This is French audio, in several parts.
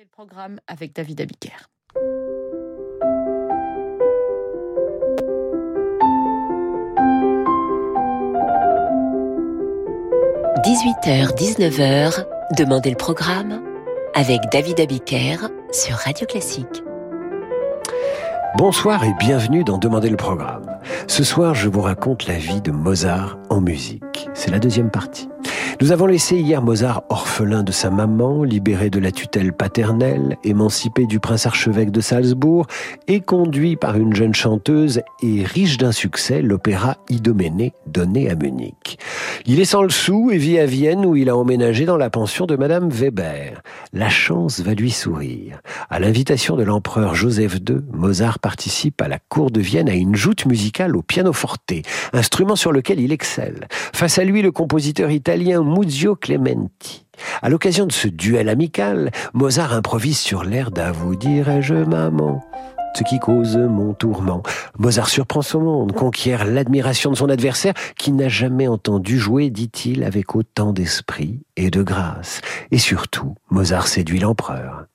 le programme avec David Abiker. – 18h, 19h, Demandez le programme avec David Abiker sur Radio Classique. Bonsoir et bienvenue dans Demandez le programme. Ce soir, je vous raconte la vie de Mozart en musique. C'est la deuxième partie. Nous avons laissé hier Mozart orphelin de sa maman, libéré de la tutelle paternelle, émancipé du prince archevêque de Salzbourg et conduit par une jeune chanteuse et riche d'un succès, l'opéra Idoménée donné à Munich. Il est sans le sou et vit à Vienne où il a emménagé dans la pension de madame Weber. La chance va lui sourire. À l'invitation de l'empereur Joseph II, Mozart participe à la cour de Vienne à une joute musicale au pianoforte, instrument sur lequel il excelle. Face à lui, le compositeur italien Muzio Clementi. À l'occasion de ce duel amical, Mozart improvise sur l'air d'À vous dirais-je maman ce qui cause mon tourment. Mozart surprend son monde, conquiert l'admiration de son adversaire, qui n'a jamais entendu jouer, dit-il, avec autant d'esprit et de grâce. Et surtout, Mozart séduit l'empereur.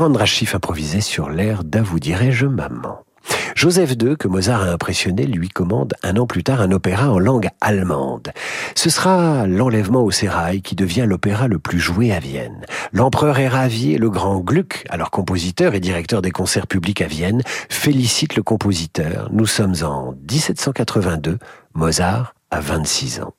Sir Andras Schiff improvisait sur l'air d'À vous dirais-je maman. Joseph II, que Mozart a impressionné, lui commande un an plus tard un opéra en langue allemande. Ce sera l'enlèvement au sérail qui devient l'opéra le plus joué à Vienne. L'empereur est ravi et le grand Gluck, alors compositeur et directeur des concerts publics à Vienne, félicite le compositeur. Nous sommes en 1782, Mozart a 26 ans.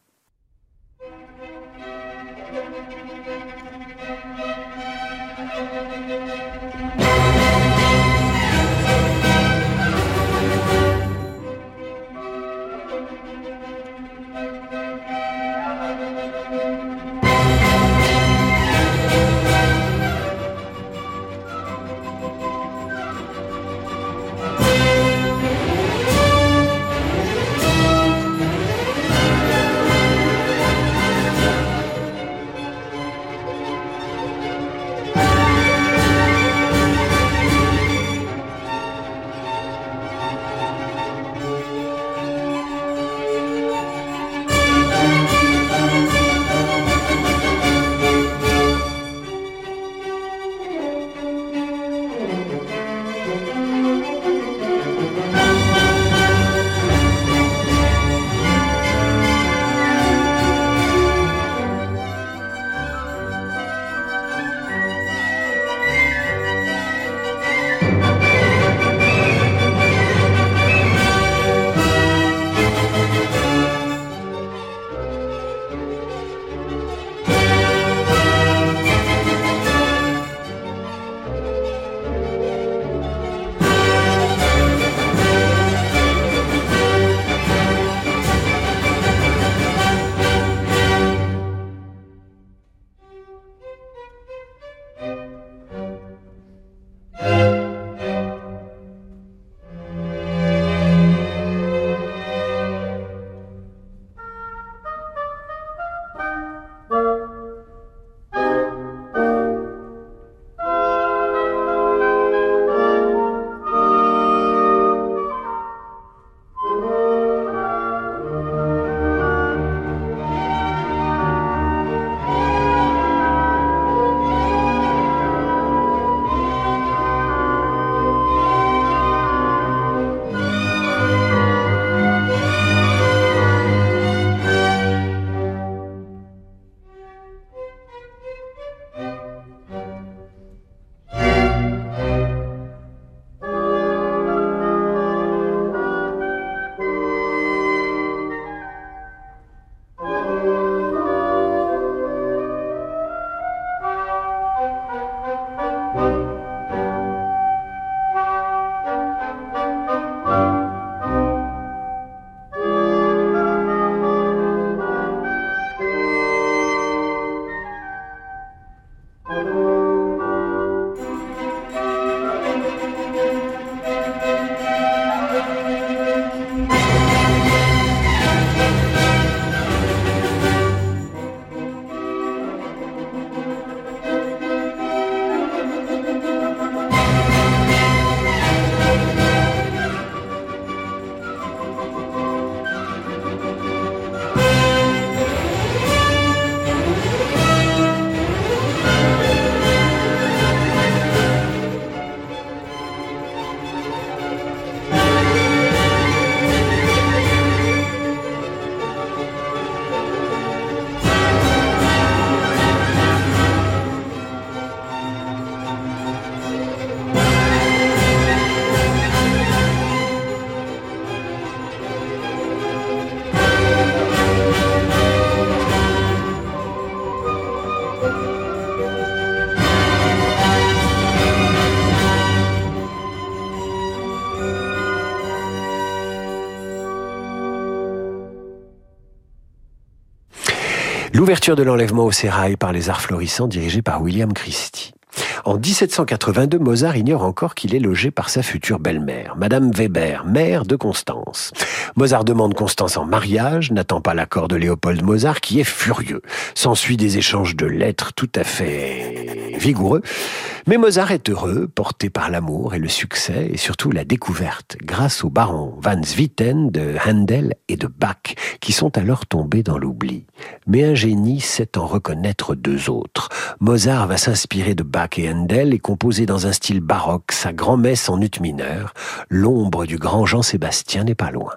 L'ouverture de l'enlèvement au sérail par les arts florissants dirigé par William Christie. En 1782, Mozart ignore encore qu'il est logé par sa future belle-mère, Madame Weber, mère de Constance. Mozart demande Constance en mariage, n'attend pas l'accord de Léopold Mozart, qui est furieux. S'ensuit des échanges de lettres tout à fait vigoureux. Mais Mozart est heureux, porté par l'amour et le succès, et surtout la découverte, grâce au baron Van Swieten de Handel et de Bach, qui sont alors tombés dans l'oubli. Mais un génie sait en reconnaître deux autres. Mozart va s'inspirer de Bach et Handel et composer dans un style baroque sa grand-messe en ut mineur. L'ombre du grand Jean-Sébastien n'est pas loin.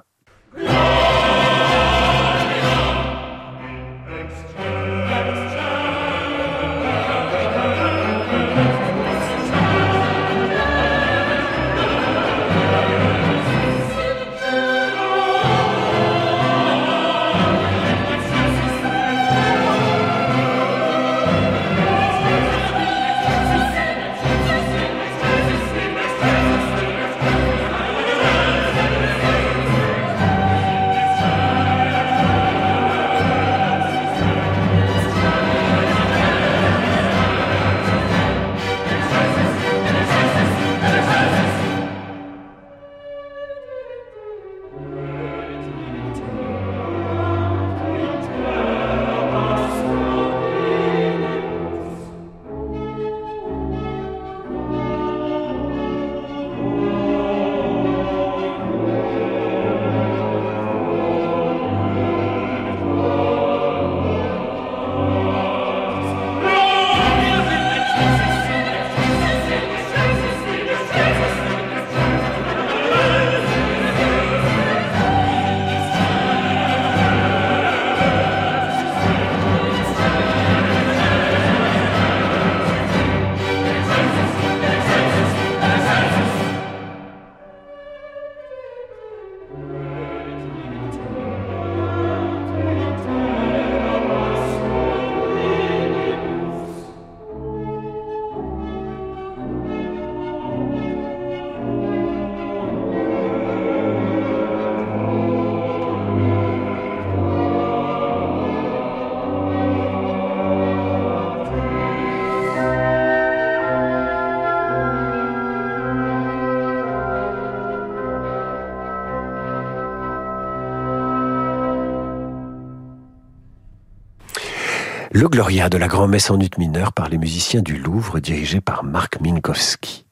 De la grand-messe en ut mineur par les musiciens du Louvre dirigé par Marc Minkowski.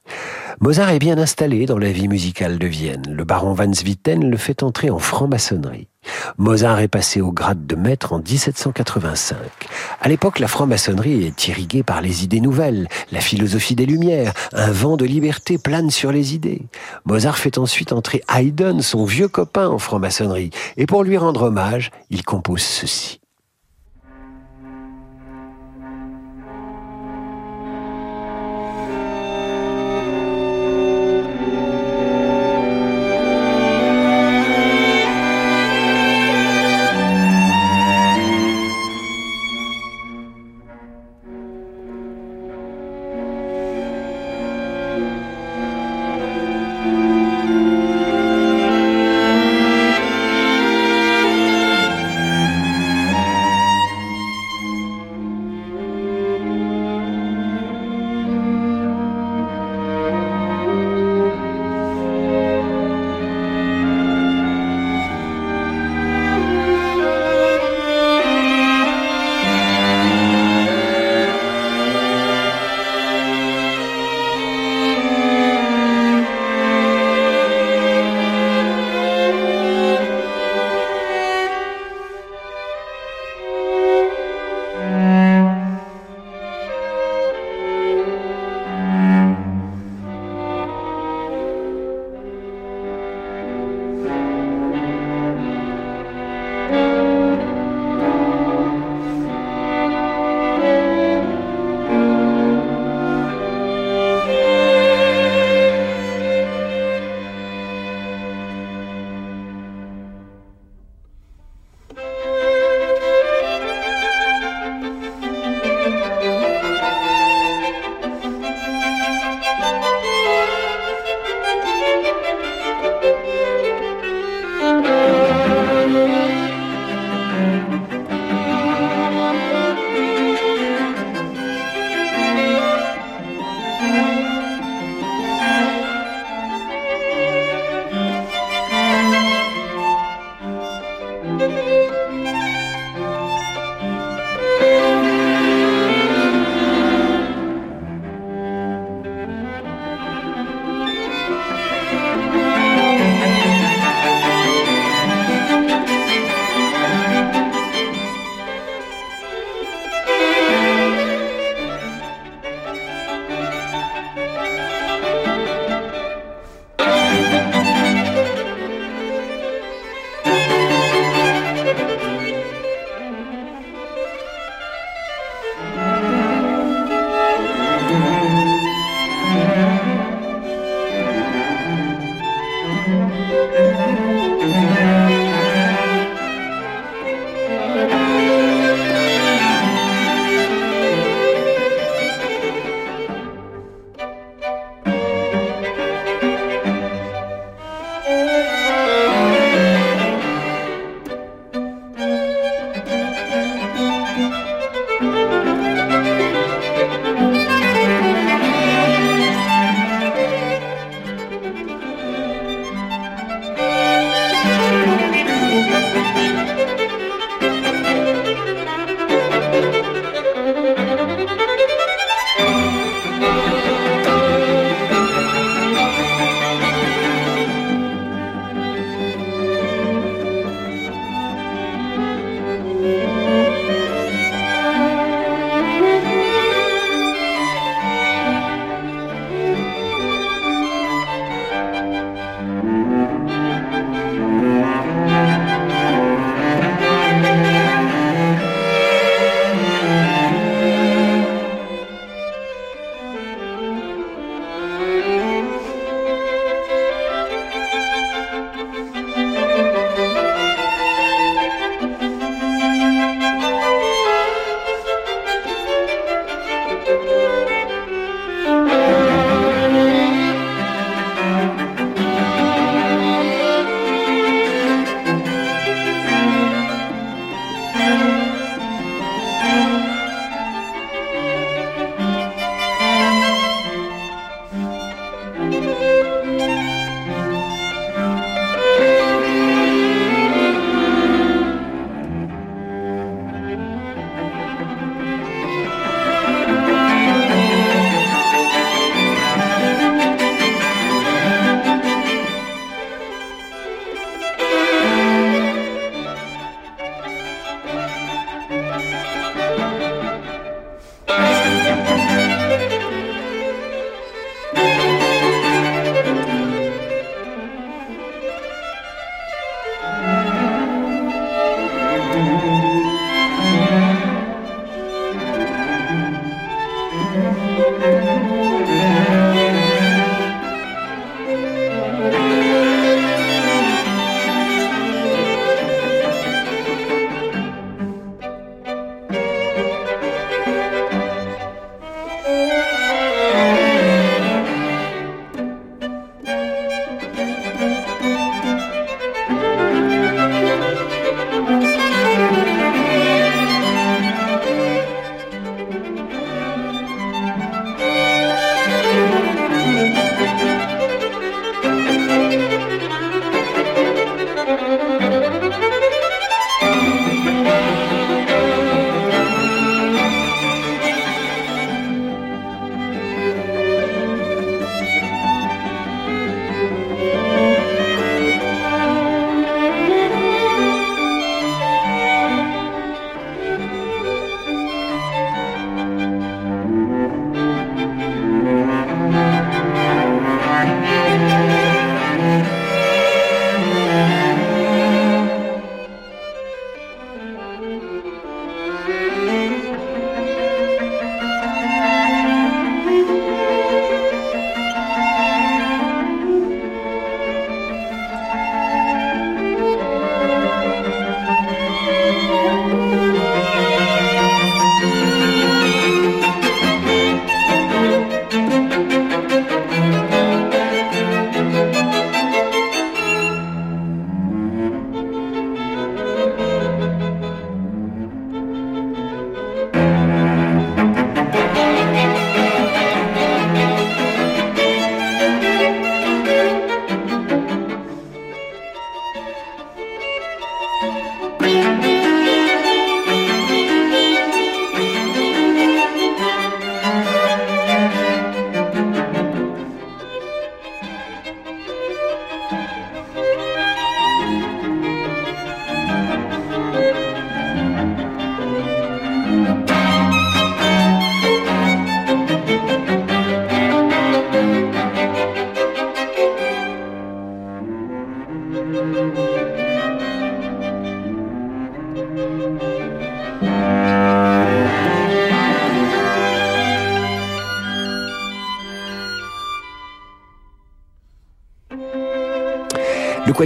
Mozart est bien installé dans la vie musicale de Vienne. Le baron Van Swieten le fait entrer en franc-maçonnerie. Mozart est passé au grade de maître en 1785. À l'époque, la franc-maçonnerie est irriguée par les idées nouvelles, la philosophie des Lumières, un vent de liberté plane sur les idées. Mozart fait ensuite entrer Haydn, son vieux copain, en franc-maçonnerie, et pour lui rendre hommage, il compose ceci.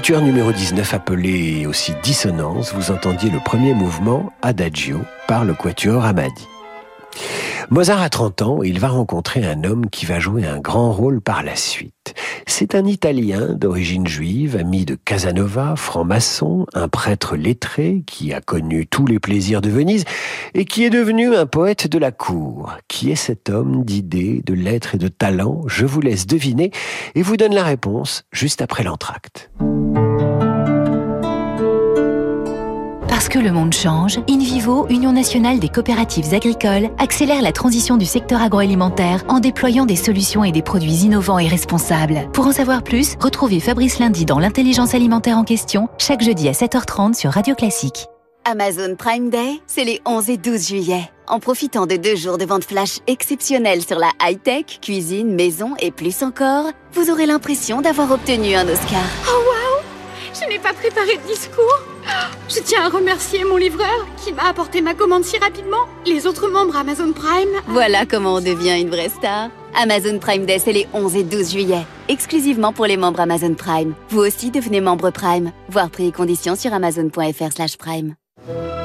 Quatuor numéro 19 appelé aussi Dissonance, vous entendiez le premier mouvement Adagio par le quatuor Amadi. Mozart a 30 ans et il va rencontrer un homme qui va jouer un grand rôle par la suite. C'est un Italien d'origine juive, ami de Casanova, franc-maçon, un prêtre lettré qui a connu tous les plaisirs de Venise et qui est devenu un poète de la cour. Qui est cet homme d'idées, de lettres et de talent Je vous laisse deviner et vous donne la réponse juste après l'entracte. Parce que le monde change, InVivo, Union nationale des coopératives agricoles, accélère la transition du secteur agroalimentaire en déployant des solutions et des produits innovants et responsables. Pour en savoir plus, retrouvez Fabrice Lundi dans l'intelligence alimentaire en question, chaque jeudi à 7h30 sur Radio Classique. Amazon Prime Day, c'est les 11 et 12 juillet. En profitant de deux jours de vente flash exceptionnelle sur la high-tech, cuisine, maison et plus encore, vous aurez l'impression d'avoir obtenu un Oscar. Oh wow Je n'ai pas préparé de discours je tiens à remercier mon livreur qui m'a apporté ma commande si rapidement. Les autres membres Amazon Prime. Voilà comment on devient une vraie star. Amazon Prime Day, c'est les 11 et 12 juillet. Exclusivement pour les membres Amazon Prime. Vous aussi devenez membre Prime. Voir prix et conditions sur amazon.fr/slash prime.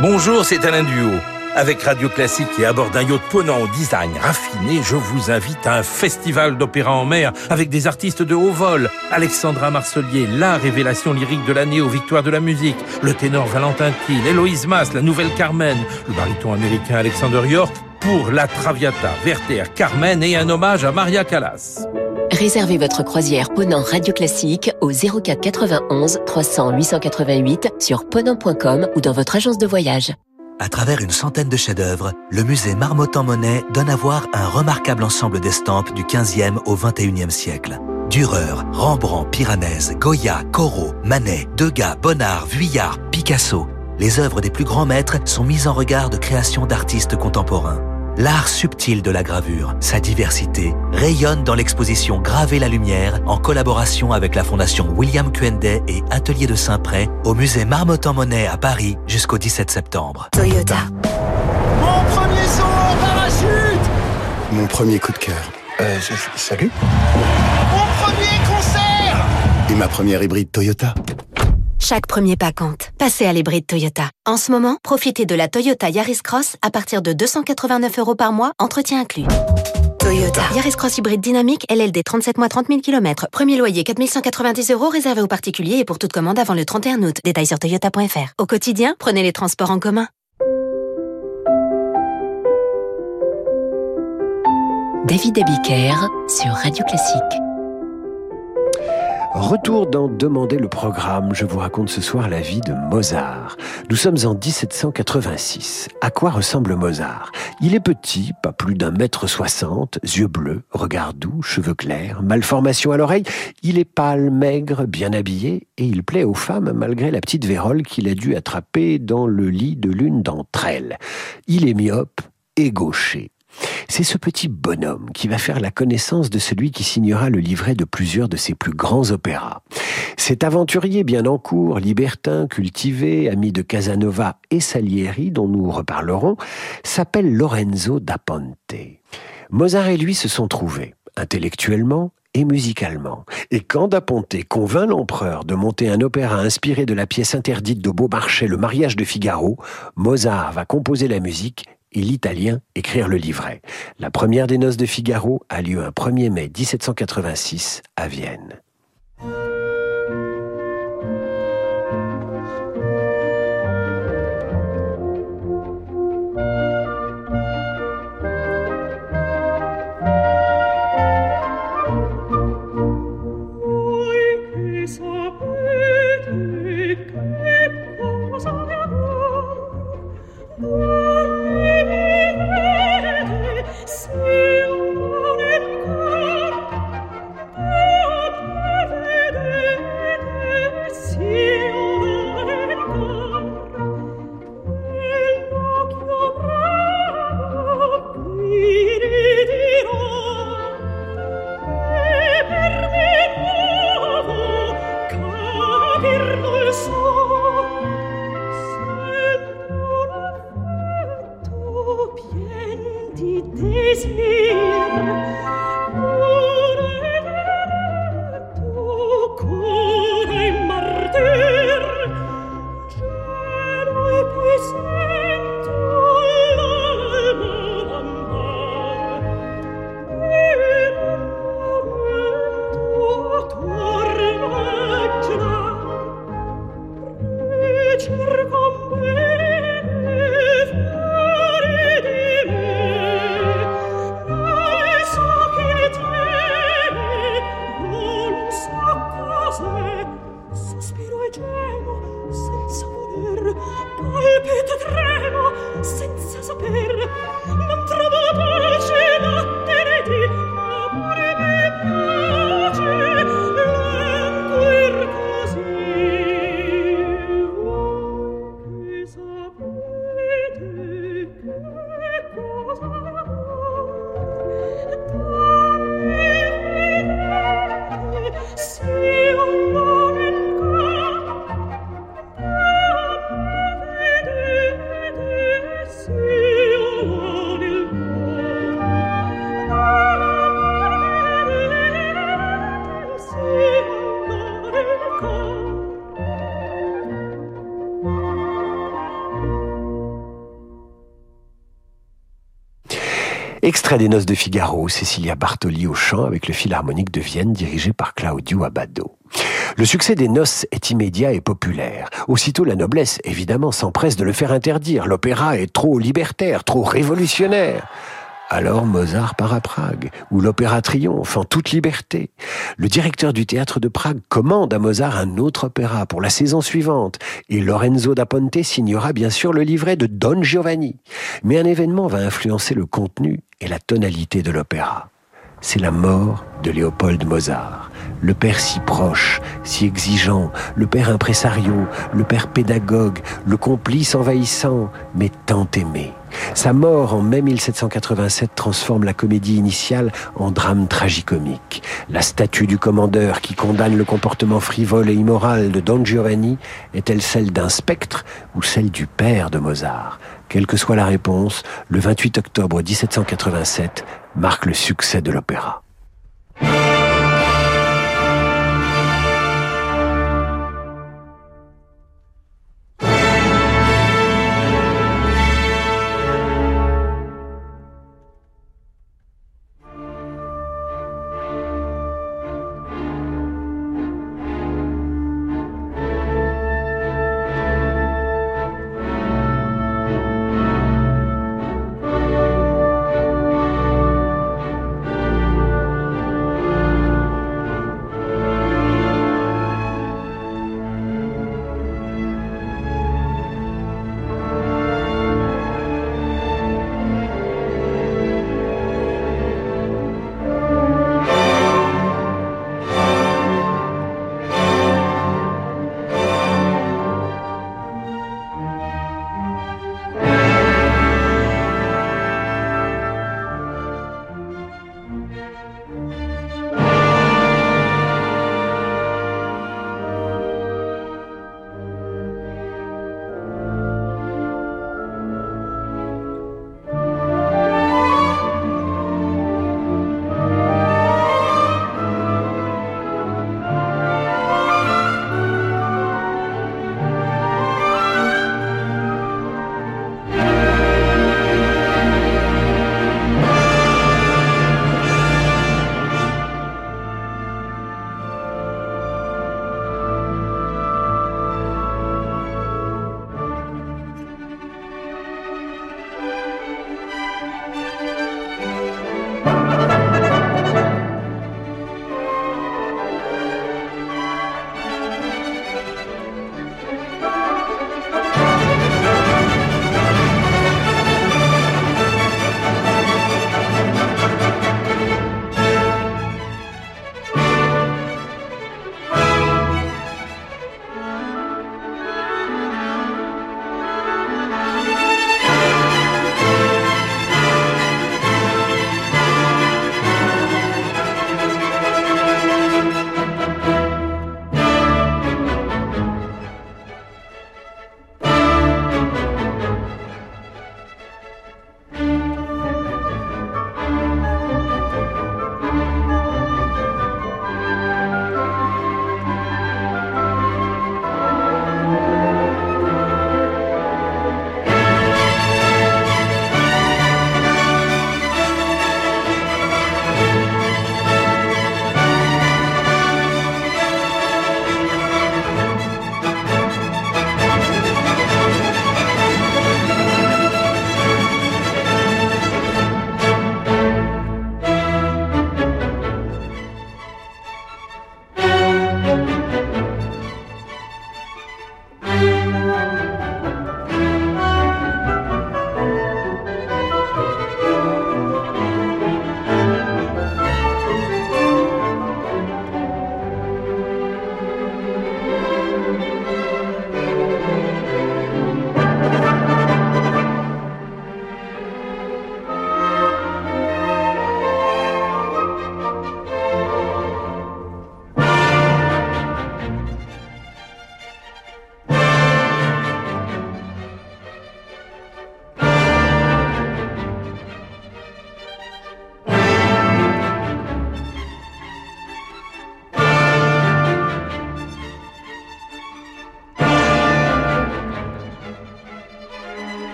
Bonjour, c'est Alain Duo. Avec Radio Classique et à bord d'un yacht ponant au design raffiné, je vous invite à un festival d'opéra en mer avec des artistes de haut vol. Alexandra Marcelier, la révélation lyrique de l'année aux victoires de la musique. Le ténor Valentin Thiel, Héloïse Mas, la nouvelle Carmen. Le baryton américain Alexander York pour La Traviata, Werther, Carmen et un hommage à Maria Callas. Réservez votre croisière Ponant Radio Classique au 04 91 300 888 sur ponant.com ou dans votre agence de voyage. À travers une centaine de chefs-d'œuvre, le musée Marmottan-Monet donne à voir un remarquable ensemble d'estampes du 15e au 21e siècle. Dürer, Rembrandt, Piranèse, Goya, Corot, Manet, Degas, Bonnard, Vuillard, Picasso. Les œuvres des plus grands maîtres sont mises en regard de créations d'artistes contemporains. L'art subtil de la gravure, sa diversité, rayonne dans l'exposition Graver la lumière en collaboration avec la Fondation William Quenday et Atelier de Saint-Pré au musée Marmottan-Monet à Paris jusqu'au 17 septembre. Toyota. Mon premier saut en parachute Mon premier coup de cœur. Euh, salut Mon premier concert Et ma première hybride Toyota. Chaque premier pas compte. Passez à l'hybride Toyota. En ce moment, profitez de la Toyota Yaris Cross à partir de 289 euros par mois, entretien inclus. Toyota. Yaris Cross hybride dynamique, LLD 37 mois 30 000 km. Premier loyer 4190 euros réservé aux particuliers et pour toute commande avant le 31 août. Détails sur toyota.fr. Au quotidien, prenez les transports en commun. David Abiker sur Radio Classique. Retour dans Demander le programme. Je vous raconte ce soir la vie de Mozart. Nous sommes en 1786. À quoi ressemble Mozart? Il est petit, pas plus d'un mètre soixante, yeux bleus, regard doux, cheveux clairs, malformation à l'oreille. Il est pâle, maigre, bien habillé et il plaît aux femmes malgré la petite vérole qu'il a dû attraper dans le lit de l'une d'entre elles. Il est myope et gaucher. C'est ce petit bonhomme qui va faire la connaissance de celui qui signera le livret de plusieurs de ses plus grands opéras. Cet aventurier bien en cours, libertin, cultivé, ami de Casanova et Salieri, dont nous reparlerons, s'appelle Lorenzo da Ponte. Mozart et lui se sont trouvés, intellectuellement et musicalement. Et quand Da Ponte convainc l'empereur de monter un opéra inspiré de la pièce interdite de Beaumarchais, Le mariage de Figaro, Mozart va composer la musique et l'italien écrire le livret. La première des noces de Figaro a lieu un 1er mai 1786 à Vienne. Extrait des Noces de Figaro, Cecilia Bartoli au chant avec le Philharmonique de Vienne dirigé par Claudio Abbado. Le succès des noces est immédiat et populaire. Aussitôt la noblesse, évidemment, s'empresse de le faire interdire. L'opéra est trop libertaire, trop révolutionnaire. Alors Mozart part à Prague, où l'opéra triomphe en toute liberté. Le directeur du théâtre de Prague commande à Mozart un autre opéra pour la saison suivante, et Lorenzo da Ponte signera bien sûr le livret de Don Giovanni. Mais un événement va influencer le contenu et la tonalité de l'opéra. C'est la mort de Léopold Mozart le père si proche, si exigeant, le père impresario, le père pédagogue, le complice envahissant, mais tant aimé. Sa mort en mai 1787 transforme la comédie initiale en drame tragicomique. La statue du commandeur qui condamne le comportement frivole et immoral de Don Giovanni est-elle celle d'un spectre ou celle du père de Mozart? Quelle que soit la réponse, le 28 octobre 1787 marque le succès de l'opéra.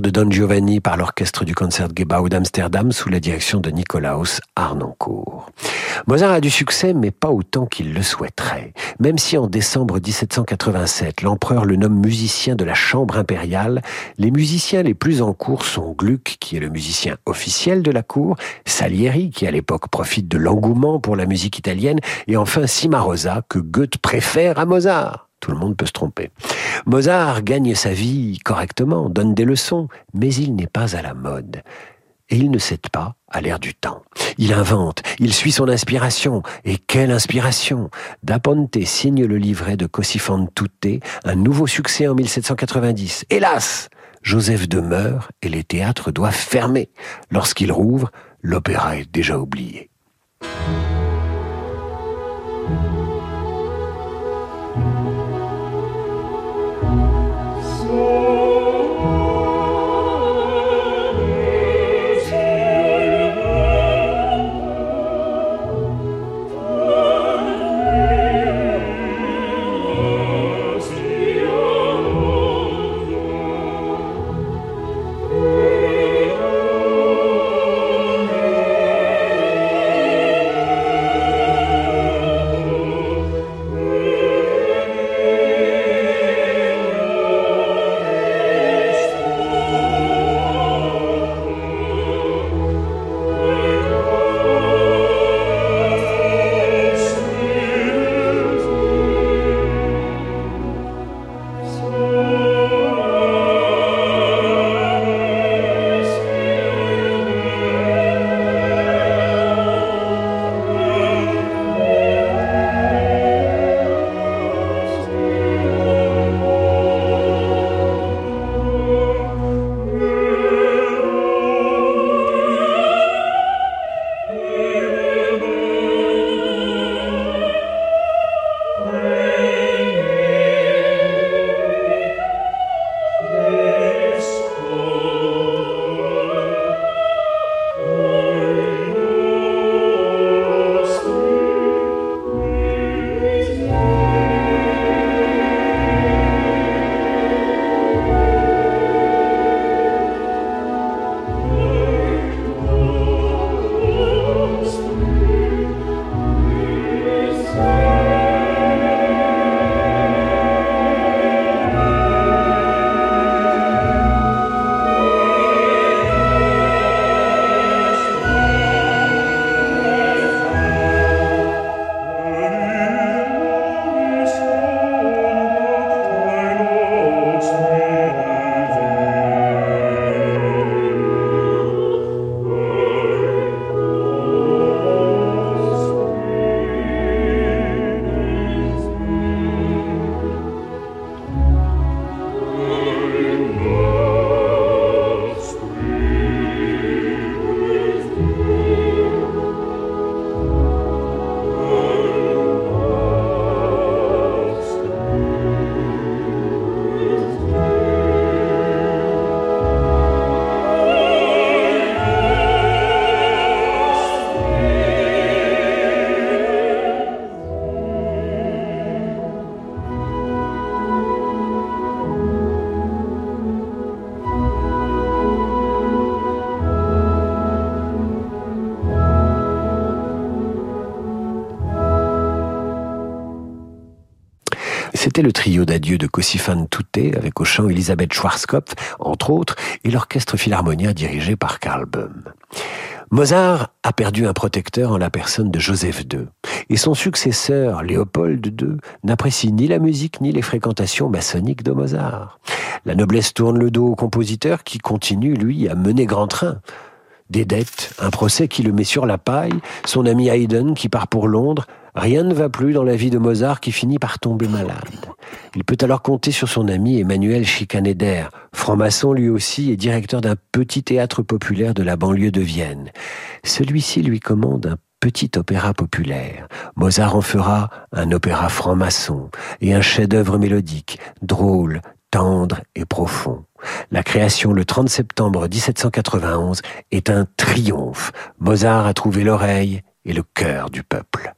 De Don Giovanni par l'orchestre du Concertgebouw d'Amsterdam sous la direction de Nicolaus Arnoncourt. Mozart a du succès, mais pas autant qu'il le souhaiterait. Même si en décembre 1787, l'empereur le nomme musicien de la Chambre impériale, les musiciens les plus en cours sont Gluck, qui est le musicien officiel de la cour, Salieri, qui à l'époque profite de l'engouement pour la musique italienne, et enfin Cimarosa, que Goethe préfère à Mozart. Tout le monde peut se tromper. Mozart gagne sa vie correctement, donne des leçons, mais il n'est pas à la mode. Et il ne cède pas à l'air du temps. Il invente, il suit son inspiration. Et quelle inspiration Da Ponte signe le livret de Così fan tutte, un nouveau succès en 1790. Hélas Joseph demeure et les théâtres doivent fermer. Lorsqu'il rouvre, l'opéra est déjà oublié. C'était le trio d'adieu de Cossifan Touté avec au chant Elisabeth Schwarzkopf, entre autres, et l'orchestre philharmonien dirigé par Karl Böhm. Mozart a perdu un protecteur en la personne de Joseph II, et son successeur, Léopold II, n'apprécie ni la musique ni les fréquentations maçonniques de Mozart. La noblesse tourne le dos au compositeur qui continue, lui, à mener grand train. Des dettes, un procès qui le met sur la paille, son ami Haydn qui part pour Londres, Rien ne va plus dans la vie de Mozart qui finit par tomber malade. Il peut alors compter sur son ami Emmanuel Schikaneder, franc-maçon lui aussi et directeur d'un petit théâtre populaire de la banlieue de Vienne. Celui-ci lui commande un petit opéra populaire. Mozart en fera un opéra franc-maçon et un chef-d'œuvre mélodique, drôle, tendre et profond. La création le 30 septembre 1791 est un triomphe. Mozart a trouvé l'oreille et le cœur du peuple.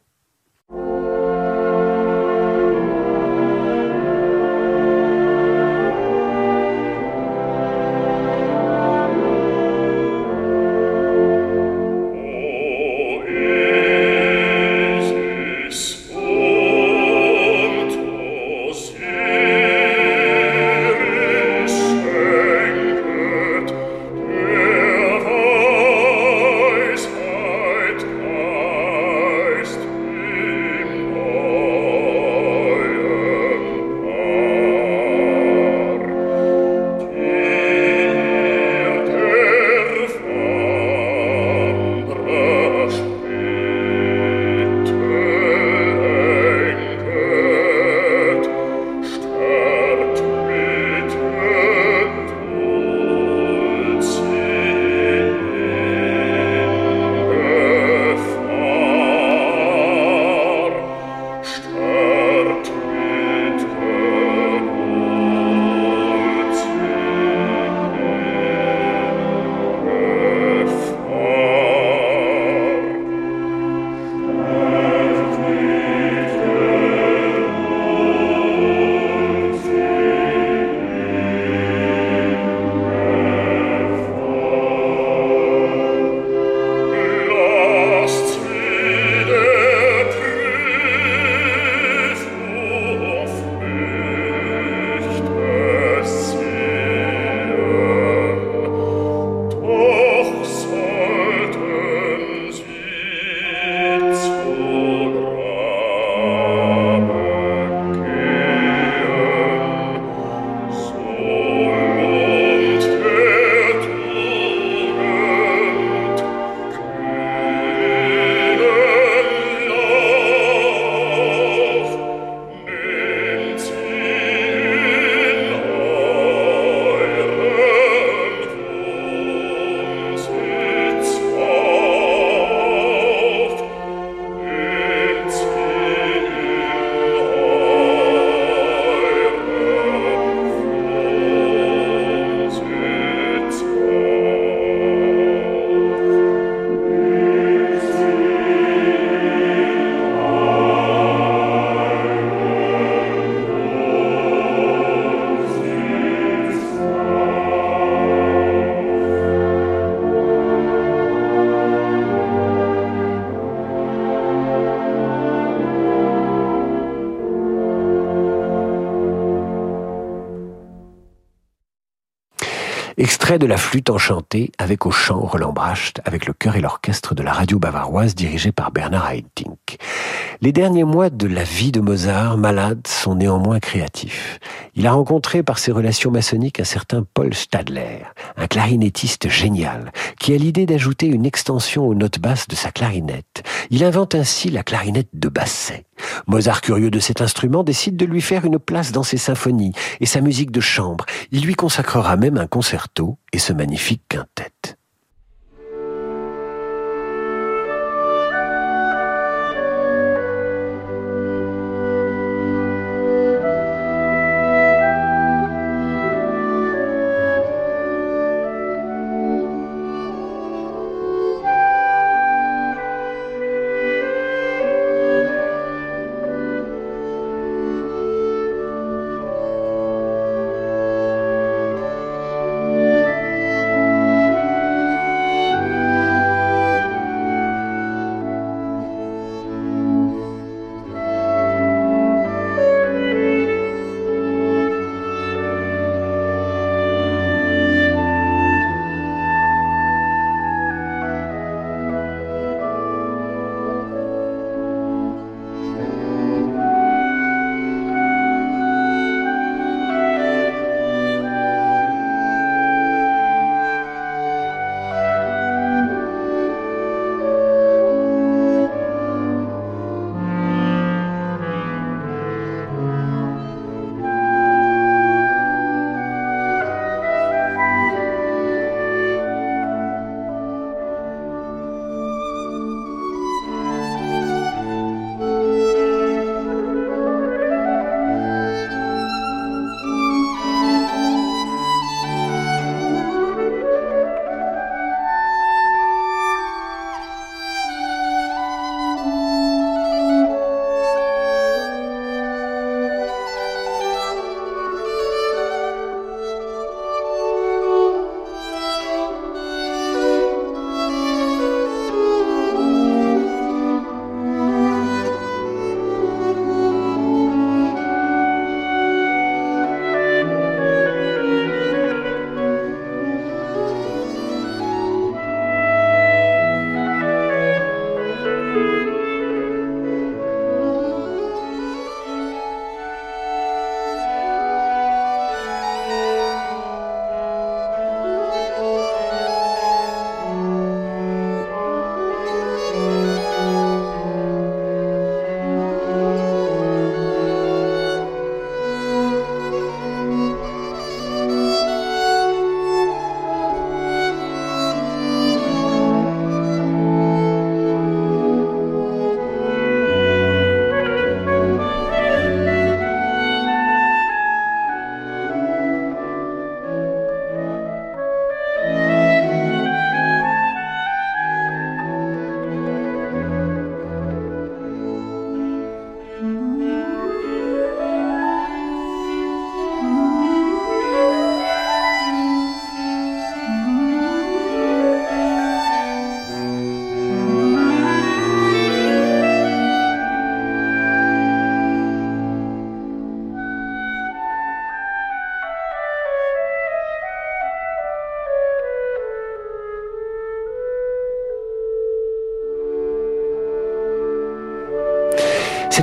Extrait de la flûte enchantée avec au chant Roland Bracht avec le chœur et l'orchestre de la radio bavaroise dirigé par Bernard Haitink. Les derniers mois de la vie de Mozart, malade, sont néanmoins créatifs. Il a rencontré par ses relations maçonniques un certain Paul Stadler, un clarinettiste génial, qui a l'idée d'ajouter une extension aux notes basses de sa clarinette. Il invente ainsi la clarinette de basset. Mozart, curieux de cet instrument, décide de lui faire une place dans ses symphonies et sa musique de chambre. Il lui consacrera même un concerto et ce magnifique quintet.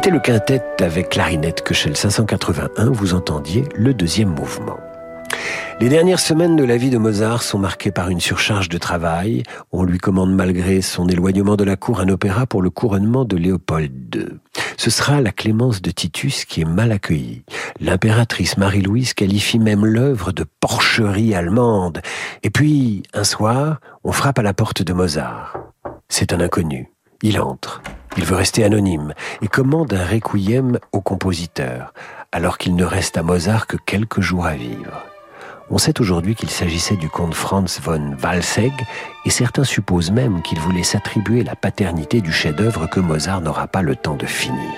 C'était le quintet avec clarinette que chez le 581, vous entendiez le deuxième mouvement. Les dernières semaines de la vie de Mozart sont marquées par une surcharge de travail. On lui commande malgré son éloignement de la cour un opéra pour le couronnement de Léopold II. Ce sera la Clémence de Titus qui est mal accueillie. L'impératrice Marie-Louise qualifie même l'œuvre de porcherie allemande. Et puis, un soir, on frappe à la porte de Mozart. C'est un inconnu. Il entre. Il veut rester anonyme et commande un requiem au compositeur, alors qu'il ne reste à Mozart que quelques jours à vivre. On sait aujourd'hui qu'il s'agissait du comte Franz von Walsegg, et certains supposent même qu'il voulait s'attribuer la paternité du chef-d'œuvre que Mozart n'aura pas le temps de finir.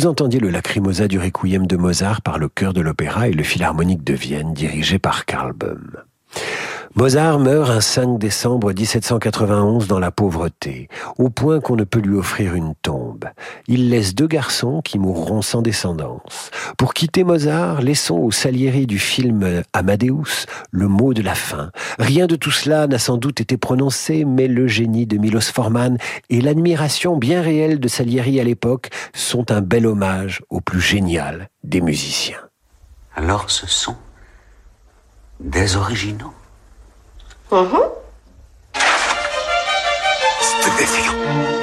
Vous entendiez le Lacrimosa du Requiem de Mozart par le chœur de l'opéra et le Philharmonique de Vienne dirigé par Karl Böhm. Mozart meurt un 5 décembre 1791 dans la pauvreté, au point qu'on ne peut lui offrir une tombe. Il laisse deux garçons qui mourront sans descendance. Pour quitter Mozart, laissons au Salieri du film Amadeus le mot de la fin. Rien de tout cela n'a sans doute été prononcé, mais le génie de Milos Forman et l'admiration bien réelle de Salieri à l'époque sont un bel hommage au plus génial des musiciens. Alors ce sont des originaux Uh-huh. Stupéfiant.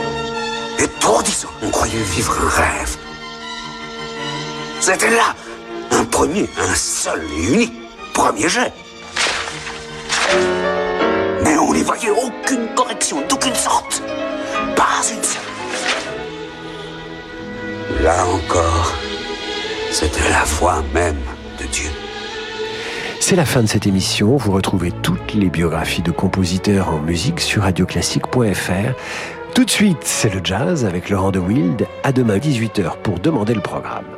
Étourdissant. On croyait vivre un rêve. C'était là. Un premier, un seul et unique premier jet. Mais on n'y voyait aucune correction d'aucune sorte. Pas une seule. Là encore, c'était la voix même de Dieu. C'est la fin de cette émission. Vous retrouvez toutes les biographies de compositeurs en musique sur radioclassique.fr. Tout de suite, c'est le jazz avec Laurent de Wild. À demain 18h pour demander le programme.